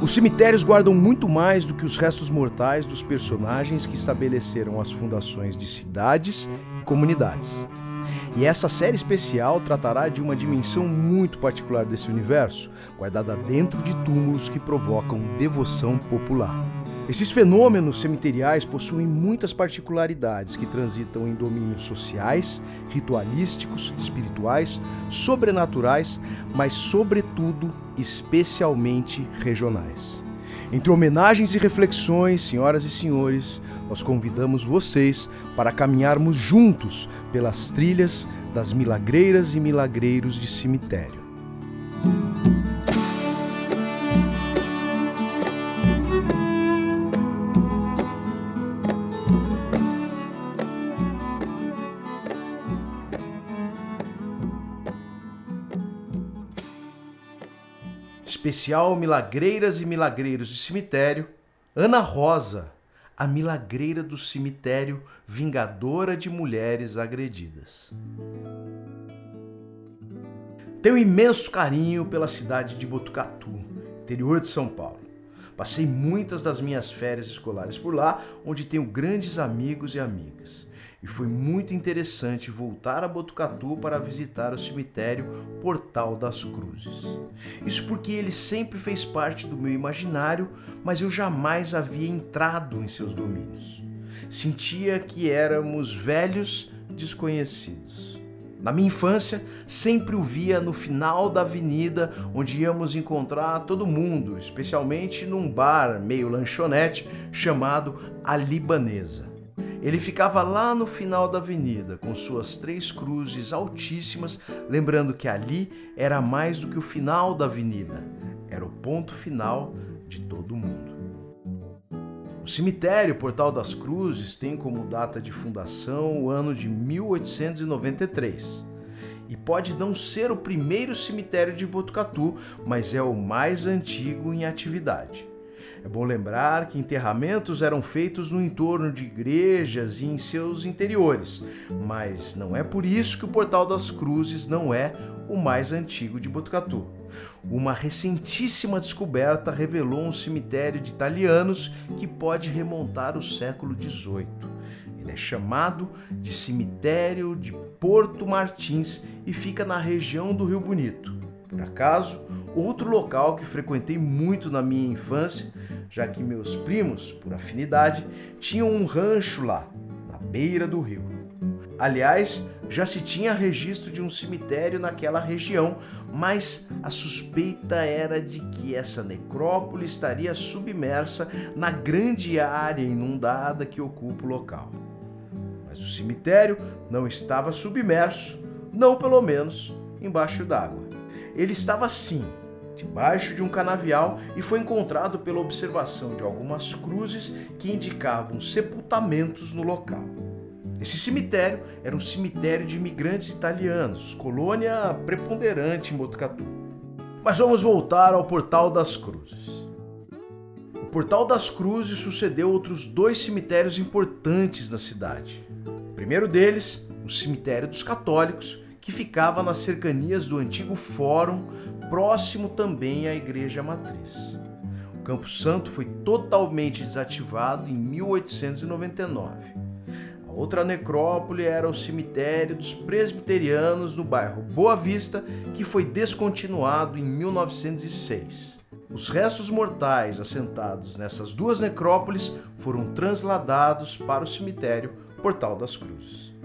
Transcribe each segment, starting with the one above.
Os cemitérios guardam muito mais do que os restos mortais dos personagens que estabeleceram as fundações de cidades e comunidades. E essa série especial tratará de uma dimensão muito particular desse universo, guardada dentro de túmulos que provocam devoção popular. Esses fenômenos cemiteriais possuem muitas particularidades que transitam em domínios sociais, ritualísticos, espirituais, sobrenaturais, mas, sobretudo, especialmente regionais. Entre homenagens e reflexões, senhoras e senhores, nós convidamos vocês para caminharmos juntos pelas trilhas das milagreiras e milagreiros de cemitério. Especial Milagreiras e Milagreiros de Cemitério, Ana Rosa, a milagreira do cemitério, vingadora de mulheres agredidas. Tenho imenso carinho pela cidade de Botucatu, interior de São Paulo. Passei muitas das minhas férias escolares por lá, onde tenho grandes amigos e amigas e foi muito interessante voltar a Botucatu para visitar o cemitério Portal das Cruzes. Isso porque ele sempre fez parte do meu imaginário, mas eu jamais havia entrado em seus domínios. Sentia que éramos velhos desconhecidos. Na minha infância, sempre o via no final da avenida, onde íamos encontrar todo mundo, especialmente num bar meio lanchonete chamado A Libanesa. Ele ficava lá no final da avenida, com suas três cruzes altíssimas, lembrando que ali era mais do que o final da avenida, era o ponto final de todo mundo. O cemitério Portal das Cruzes tem como data de fundação o ano de 1893 e pode não ser o primeiro cemitério de Botucatu, mas é o mais antigo em atividade. É bom lembrar que enterramentos eram feitos no entorno de igrejas e em seus interiores, mas não é por isso que o Portal das Cruzes não é o mais antigo de Botucatu. Uma recentíssima descoberta revelou um cemitério de italianos que pode remontar o século XVIII. Ele é chamado de Cemitério de Porto Martins e fica na região do Rio Bonito. Por acaso, outro local que frequentei muito na minha infância já que meus primos, por afinidade, tinham um rancho lá, na beira do rio. Aliás, já se tinha registro de um cemitério naquela região, mas a suspeita era de que essa necrópole estaria submersa na grande área inundada que ocupa o local. Mas o cemitério não estava submerso, não pelo menos embaixo d'água. Ele estava sim debaixo de um canavial e foi encontrado pela observação de algumas cruzes que indicavam sepultamentos no local. Esse cemitério era um cemitério de imigrantes italianos, colônia preponderante em Botucatu. Mas vamos voltar ao Portal das Cruzes. O Portal das Cruzes sucedeu outros dois cemitérios importantes na cidade. O primeiro deles, o Cemitério dos Católicos, que ficava nas cercanias do antigo Fórum próximo também à Igreja Matriz. O Campo Santo foi totalmente desativado em 1899. A outra necrópole era o cemitério dos presbiterianos no bairro Boa Vista, que foi descontinuado em 1906. Os restos mortais assentados nessas duas necrópoles foram transladados para o cemitério Portal das Cruzes.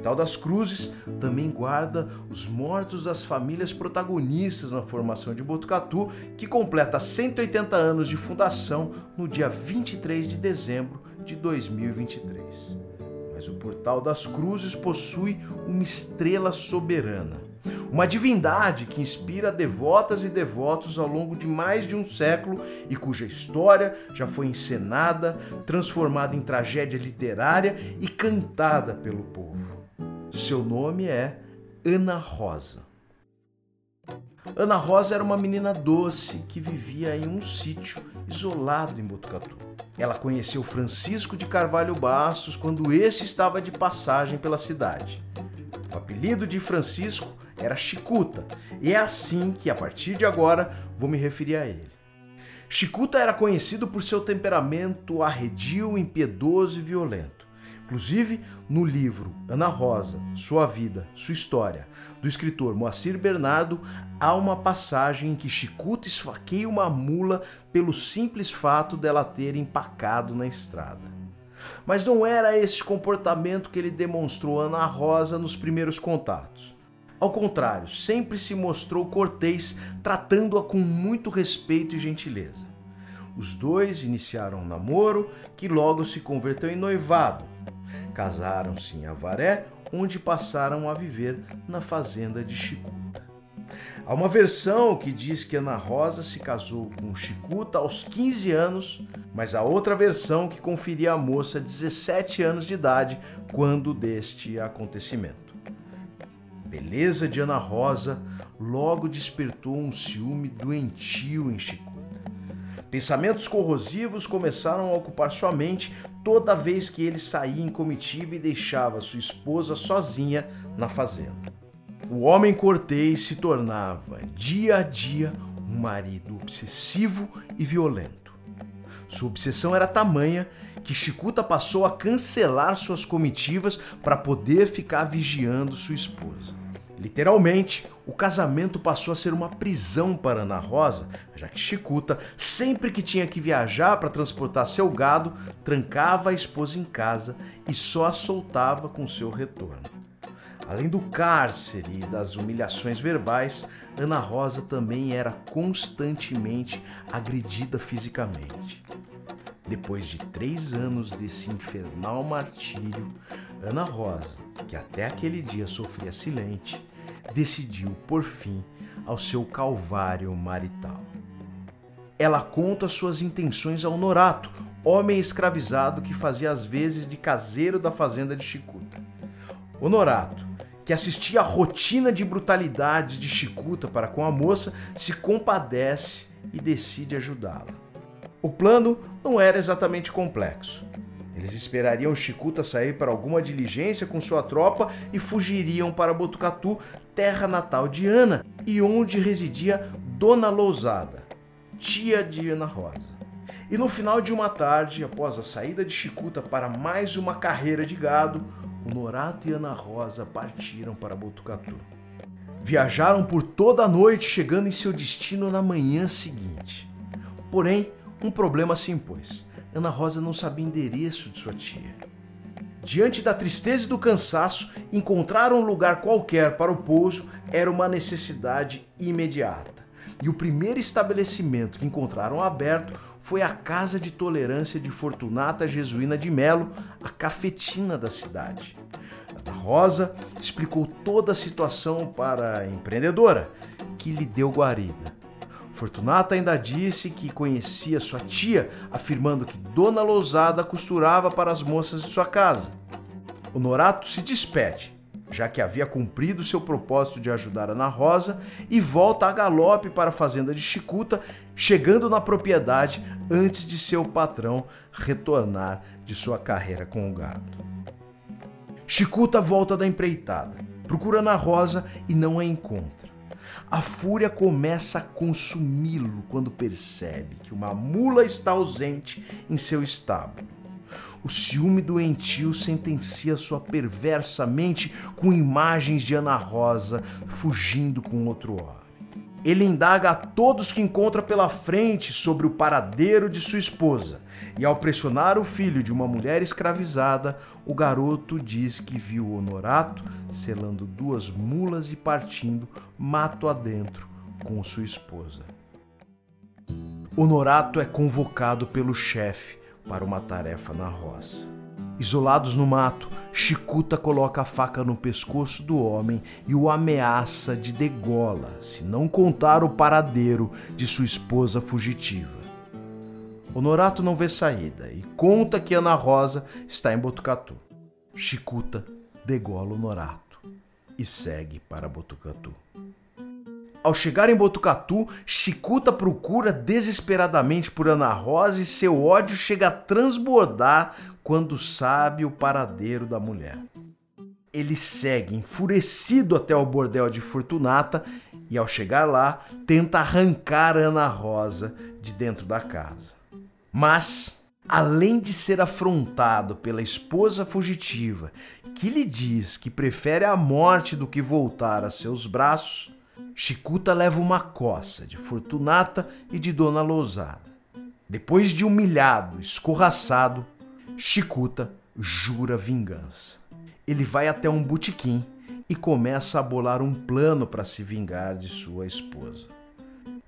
Portal das Cruzes também guarda os mortos das famílias protagonistas na formação de Botucatu, que completa 180 anos de fundação no dia 23 de dezembro de 2023. Mas o Portal das Cruzes possui uma estrela soberana, uma divindade que inspira devotas e devotos ao longo de mais de um século e cuja história já foi encenada, transformada em tragédia literária e cantada pelo povo. Seu nome é Ana Rosa. Ana Rosa era uma menina doce que vivia em um sítio isolado em Botucatu. Ela conheceu Francisco de Carvalho Bastos quando esse estava de passagem pela cidade. O apelido de Francisco era Chicuta, e é assim que a partir de agora vou me referir a ele. Chicuta era conhecido por seu temperamento arredio, impiedoso e violento. Inclusive, no livro Ana Rosa, Sua Vida, Sua História, do escritor Moacir Bernardo, há uma passagem em que Chicuta esfaqueia uma mula pelo simples fato dela ter empacado na estrada. Mas não era esse comportamento que ele demonstrou a Ana Rosa nos primeiros contatos. Ao contrário, sempre se mostrou cortês, tratando-a com muito respeito e gentileza. Os dois iniciaram um namoro que logo se converteu em noivado, Casaram-se em Avaré, onde passaram a viver na fazenda de Chicuta. Há uma versão que diz que Ana Rosa se casou com Chicuta aos 15 anos, mas há outra versão que conferia a moça 17 anos de idade quando deste acontecimento. Beleza de Ana Rosa logo despertou um ciúme doentio em Chicuta. Pensamentos corrosivos começaram a ocupar sua mente toda vez que ele saía em comitiva e deixava sua esposa sozinha na fazenda. O homem cortês se tornava, dia a dia, um marido obsessivo e violento. Sua obsessão era tamanha que Chicuta passou a cancelar suas comitivas para poder ficar vigiando sua esposa. Literalmente, o casamento passou a ser uma prisão para Ana Rosa, já que Chicuta, sempre que tinha que viajar para transportar seu gado, trancava a esposa em casa e só a soltava com seu retorno. Além do cárcere e das humilhações verbais, Ana Rosa também era constantemente agredida fisicamente. Depois de três anos desse infernal martírio, Ana Rosa, que até aquele dia sofria silente, decidiu por fim ao seu calvário marital. Ela conta suas intenções ao Norato, homem escravizado que fazia as vezes de caseiro da fazenda de Chicuta. O Norato, que assistia à rotina de brutalidades de Chicuta para com a moça, se compadece e decide ajudá-la. O plano não era exatamente complexo. Eles esperariam Chicuta sair para alguma diligência com sua tropa e fugiriam para Botucatu, terra natal de Ana e onde residia Dona Lousada, tia de Ana Rosa. E no final de uma tarde, após a saída de Chicuta para mais uma carreira de gado, o Norato e Ana Rosa partiram para Botucatu. Viajaram por toda a noite, chegando em seu destino na manhã seguinte. Porém, um problema se impôs. Ana Rosa não sabia endereço de sua tia. Diante da tristeza e do cansaço, encontrar um lugar qualquer para o pouso era uma necessidade imediata. E o primeiro estabelecimento que encontraram aberto foi a Casa de Tolerância de Fortunata Jesuína de Melo, a cafetina da cidade. Ana Rosa explicou toda a situação para a empreendedora, que lhe deu guarida. Fortunata ainda disse que conhecia sua tia, afirmando que Dona Lousada costurava para as moças de sua casa. Honorato se despede, já que havia cumprido seu propósito de ajudar Ana Rosa, e volta a galope para a fazenda de Chicuta, chegando na propriedade antes de seu patrão retornar de sua carreira com o gado. Chicuta volta da empreitada, procura Ana Rosa e não a encontra. A fúria começa a consumi-lo quando percebe que uma mula está ausente em seu estábulo. O ciúme doentio sentencia sua perversa mente com imagens de Ana Rosa fugindo com outro homem. Ele indaga a todos que encontra pela frente sobre o paradeiro de sua esposa, e ao pressionar o filho de uma mulher escravizada, o garoto diz que viu Honorato selando duas mulas e partindo mato adentro com sua esposa. Honorato é convocado pelo chefe para uma tarefa na roça. Isolados no mato, Chicuta coloca a faca no pescoço do homem e o ameaça de degola se não contar o paradeiro de sua esposa fugitiva. Honorato não vê saída e conta que Ana Rosa está em Botucatu. Chicuta degola Honorato e segue para Botucatu. Ao chegar em Botucatu, Chicuta procura desesperadamente por Ana Rosa e seu ódio chega a transbordar quando sabe o paradeiro da mulher. Ele segue enfurecido até o bordel de Fortunata e, ao chegar lá, tenta arrancar Ana Rosa de dentro da casa. Mas, além de ser afrontado pela esposa fugitiva, que lhe diz que prefere a morte do que voltar a seus braços, Chicuta leva uma coça de Fortunata e de Dona Lousada. Depois de humilhado, escorraçado, Chicuta jura vingança. Ele vai até um botequim e começa a bolar um plano para se vingar de sua esposa.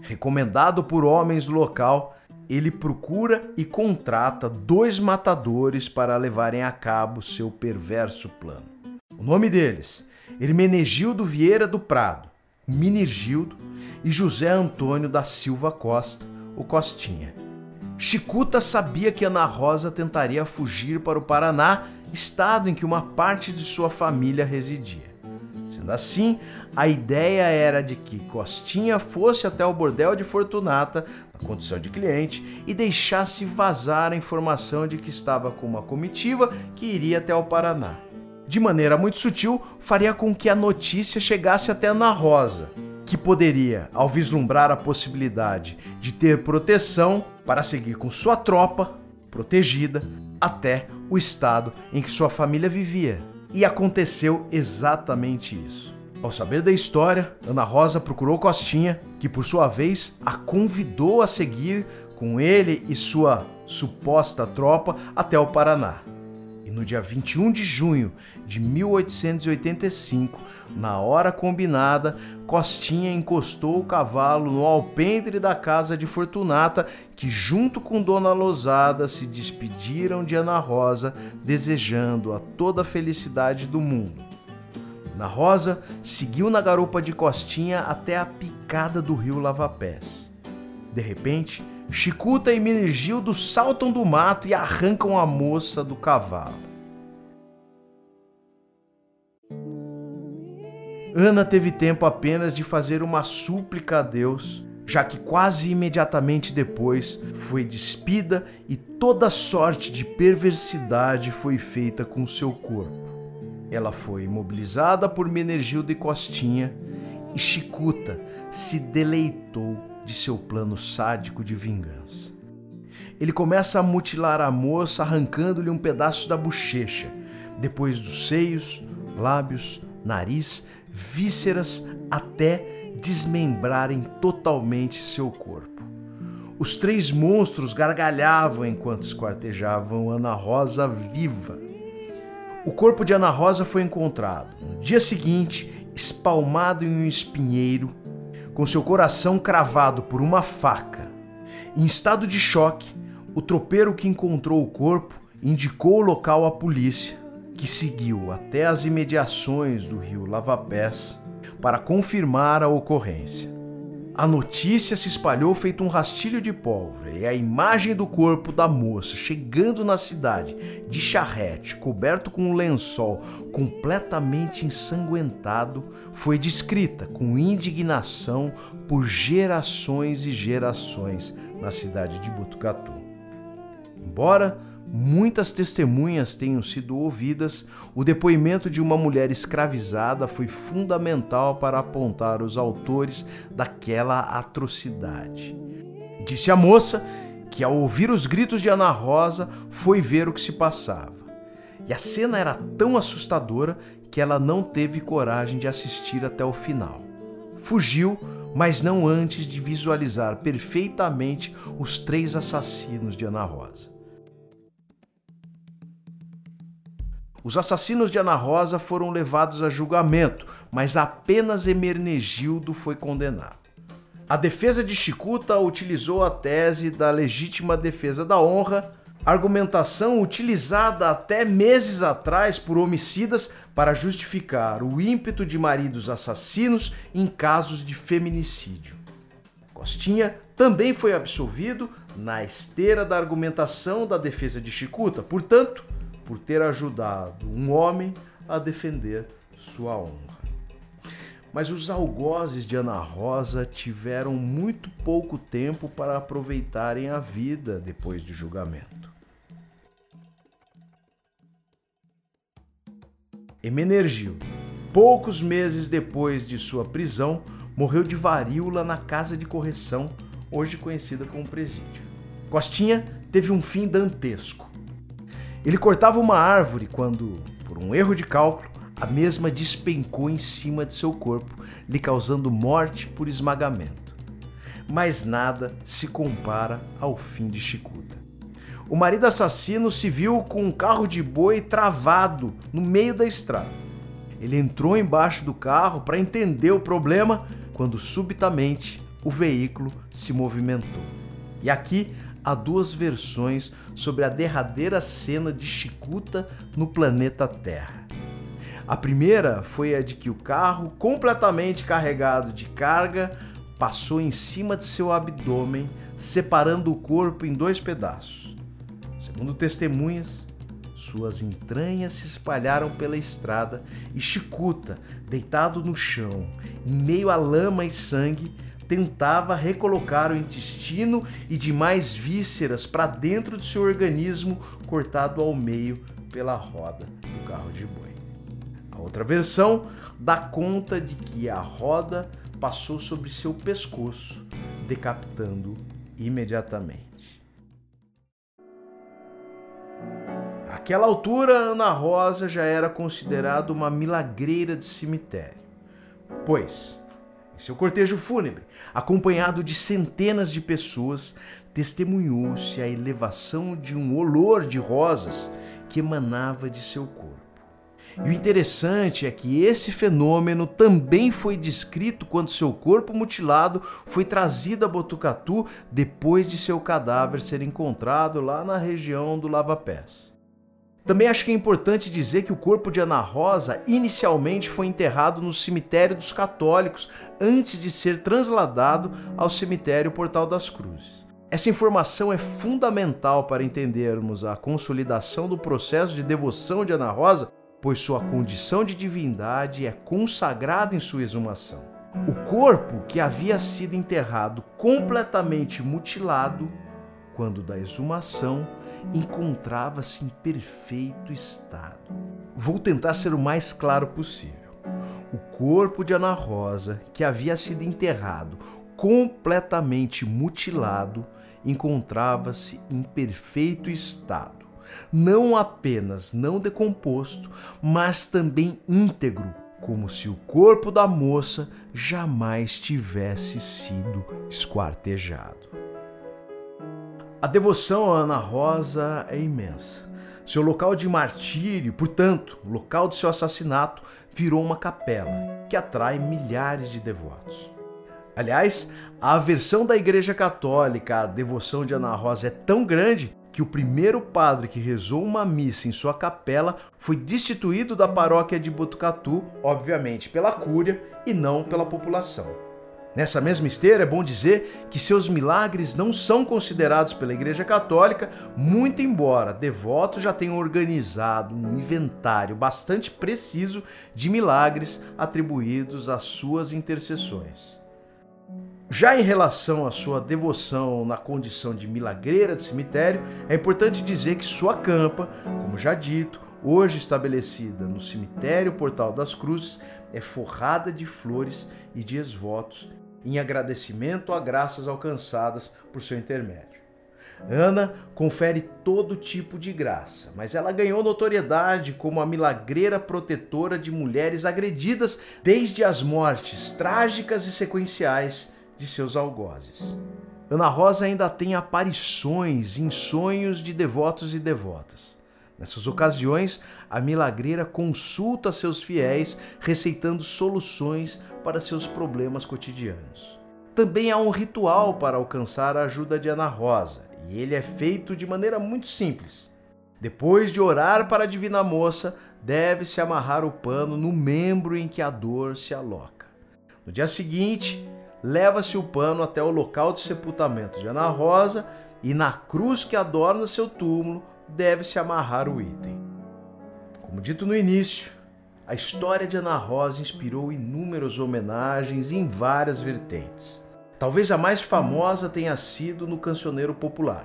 Recomendado por homens do local, ele procura e contrata dois matadores para levarem a cabo seu perverso plano. O nome deles: Hermenegildo Vieira do Prado, Minigildo e José Antônio da Silva Costa, o Costinha. Chicuta sabia que Ana Rosa tentaria fugir para o Paraná, estado em que uma parte de sua família residia. Sendo assim, a ideia era de que Costinha fosse até o bordel de Fortunata, na condição de cliente, e deixasse vazar a informação de que estava com uma comitiva que iria até o Paraná de maneira muito sutil, faria com que a notícia chegasse até Ana Rosa, que poderia, ao vislumbrar a possibilidade de ter proteção para seguir com sua tropa protegida até o estado em que sua família vivia. E aconteceu exatamente isso. Ao saber da história, Ana Rosa procurou Costinha, que por sua vez a convidou a seguir com ele e sua suposta tropa até o Paraná no dia 21 de junho de 1885, na hora combinada, Costinha encostou o cavalo no alpendre da casa de Fortunata, que junto com Dona Losada se despediram de Ana Rosa, desejando a toda a felicidade do mundo. Ana Rosa seguiu na garupa de Costinha até a picada do rio Lavapés. De repente, Chicuta e Minigildo saltam do mato e arrancam a moça do cavalo. Ana teve tempo apenas de fazer uma súplica a Deus, já que quase imediatamente depois foi despida e toda sorte de perversidade foi feita com seu corpo. Ela foi imobilizada por Menegildo e Costinha e Chicuta se deleitou de seu plano sádico de vingança. Ele começa a mutilar a moça, arrancando-lhe um pedaço da bochecha, depois dos seios, lábios, nariz, vísceras até desmembrarem totalmente seu corpo. Os três monstros gargalhavam enquanto esquartejavam Ana Rosa viva. O corpo de Ana Rosa foi encontrado no dia seguinte, espalmado em um espinheiro, com seu coração cravado por uma faca. Em estado de choque, o tropeiro que encontrou o corpo indicou o local à polícia que seguiu até as imediações do rio Lavapés para confirmar a ocorrência. A notícia se espalhou feito um rastilho de pólvora e a imagem do corpo da moça chegando na cidade de charrete, coberto com um lençol completamente ensanguentado, foi descrita com indignação por gerações e gerações na cidade de Botucatu. Embora muitas testemunhas tenham sido ouvidas, o depoimento de uma mulher escravizada foi fundamental para apontar os autores daquela atrocidade. Disse a moça que, ao ouvir os gritos de Ana Rosa, foi ver o que se passava. E a cena era tão assustadora que ela não teve coragem de assistir até o final. Fugiu, mas não antes de visualizar perfeitamente os três assassinos de Ana Rosa. Os assassinos de Ana Rosa foram levados a julgamento, mas apenas Emernegildo foi condenado. A defesa de Chicuta utilizou a tese da legítima defesa da honra, argumentação utilizada até meses atrás por homicidas para justificar o ímpeto de maridos assassinos em casos de feminicídio. Costinha também foi absolvido na esteira da argumentação da defesa de Chicuta, portanto, por ter ajudado um homem a defender sua honra. Mas os algozes de Ana Rosa tiveram muito pouco tempo para aproveitarem a vida depois do julgamento. Emenergildo, poucos meses depois de sua prisão, morreu de varíola na casa de correção, hoje conhecida como presídio. Costinha teve um fim dantesco. Ele cortava uma árvore quando, por um erro de cálculo, a mesma despencou em cima de seu corpo, lhe causando morte por esmagamento. Mas nada se compara ao fim de Chicuta. O marido assassino se viu com um carro de boi travado no meio da estrada. Ele entrou embaixo do carro para entender o problema quando subitamente o veículo se movimentou. E aqui há duas versões sobre a derradeira cena de Chicuta no planeta Terra. A primeira foi a de que o carro, completamente carregado de carga, passou em cima de seu abdômen, separando o corpo em dois pedaços. Segundo testemunhas, suas entranhas se espalharam pela estrada e Chicuta, deitado no chão, em meio a lama e sangue, tentava recolocar o intestino e demais vísceras para dentro de seu organismo, cortado ao meio pela roda do carro de boi. A outra versão dá conta de que a roda passou sobre seu pescoço, decapitando imediatamente. Naquela altura, Ana Rosa já era considerada uma milagreira de cemitério, pois, em seu cortejo fúnebre, acompanhado de centenas de pessoas, testemunhou-se a elevação de um olor de rosas que emanava de seu corpo. E o interessante é que esse fenômeno também foi descrito quando seu corpo mutilado foi trazido a Botucatu depois de seu cadáver ser encontrado lá na região do Lava Pés. Também acho que é importante dizer que o corpo de Ana Rosa inicialmente foi enterrado no cemitério dos católicos antes de ser trasladado ao cemitério Portal das Cruzes. Essa informação é fundamental para entendermos a consolidação do processo de devoção de Ana Rosa, pois sua condição de divindade é consagrada em sua exumação. O corpo que havia sido enterrado completamente mutilado, quando da exumação, encontrava-se em perfeito estado. Vou tentar ser o mais claro possível. O corpo de Ana Rosa, que havia sido enterrado completamente mutilado, encontrava-se em perfeito estado, não apenas não decomposto, mas também íntegro, como se o corpo da moça jamais tivesse sido esquartejado. A devoção a Ana Rosa é imensa. Seu local de martírio, portanto, o local de seu assassinato, virou uma capela que atrai milhares de devotos. Aliás, a aversão da Igreja Católica à devoção de Ana Rosa é tão grande que o primeiro padre que rezou uma missa em sua capela foi destituído da paróquia de Botucatu, obviamente pela cúria e não pela população. Nessa mesma esteira, é bom dizer que seus milagres não são considerados pela Igreja Católica, muito embora devotos já tenham organizado um inventário bastante preciso de milagres atribuídos às suas intercessões. Já em relação à sua devoção na condição de milagreira de cemitério, é importante dizer que sua campa, como já dito, hoje estabelecida no cemitério Portal das Cruzes, é forrada de flores e de esvotos em agradecimento a graças alcançadas por seu intermédio. Ana confere todo tipo de graça, mas ela ganhou notoriedade como a milagreira protetora de mulheres agredidas desde as mortes trágicas e sequenciais de seus algozes. Ana Rosa ainda tem aparições em sonhos de devotos e devotas. Nessas ocasiões, a milagreira consulta seus fiéis, receitando soluções para seus problemas cotidianos. Também há um ritual para alcançar a ajuda de Ana Rosa, e ele é feito de maneira muito simples. Depois de orar para a Divina Moça, deve-se amarrar o pano no membro em que a dor se aloca. No dia seguinte, leva-se o pano até o local de sepultamento de Ana Rosa e na cruz que adorna seu túmulo deve-se amarrar o item. Como dito no início, a história de Ana Rosa inspirou inúmeras homenagens em várias vertentes. Talvez a mais famosa tenha sido no cancioneiro popular.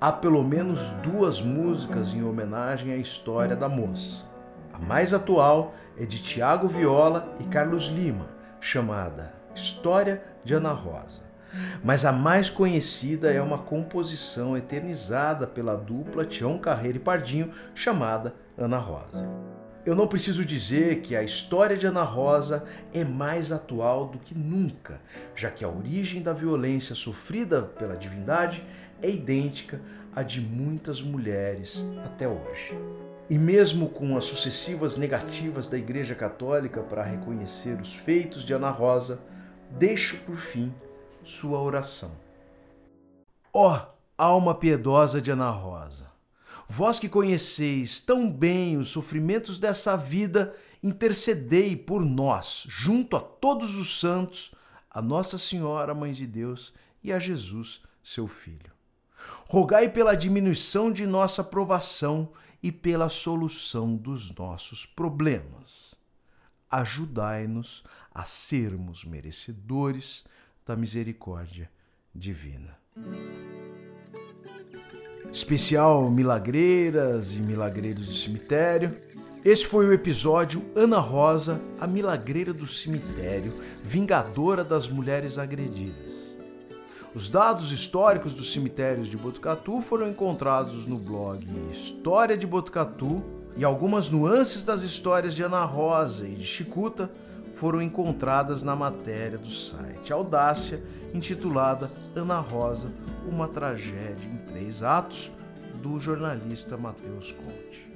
Há pelo menos duas músicas em homenagem à história da moça. A mais atual é de Tiago Viola e Carlos Lima, chamada História de Ana Rosa. mas a mais conhecida é uma composição eternizada pela dupla Tião Carreira e Pardinho chamada Ana Rosa. Eu não preciso dizer que a história de Ana Rosa é mais atual do que nunca, já que a origem da violência sofrida pela divindade é idêntica à de muitas mulheres até hoje. E mesmo com as sucessivas negativas da Igreja Católica para reconhecer os feitos de Ana Rosa, deixo por fim sua oração. Ó oh, alma piedosa de Ana Rosa, vós que conheceis tão bem os sofrimentos dessa vida, intercedei por nós, junto a todos os santos, a Nossa Senhora, Mãe de Deus, e a Jesus, seu Filho. Rogai pela diminuição de nossa provação e pela solução dos nossos problemas. Ajudai-nos a sermos merecedores da misericórdia divina. Especial Milagreiras e Milagreiros do Cemitério. Esse foi o episódio Ana Rosa, a milagreira do cemitério, vingadora das mulheres agredidas. Os dados históricos dos cemitérios de Botucatu foram encontrados no blog História de Botucatu e algumas nuances das histórias de Ana Rosa e de Chicuta foram encontradas na matéria do site Audácia, intitulada Ana Rosa, uma tragédia em três atos, do jornalista Matheus Conte.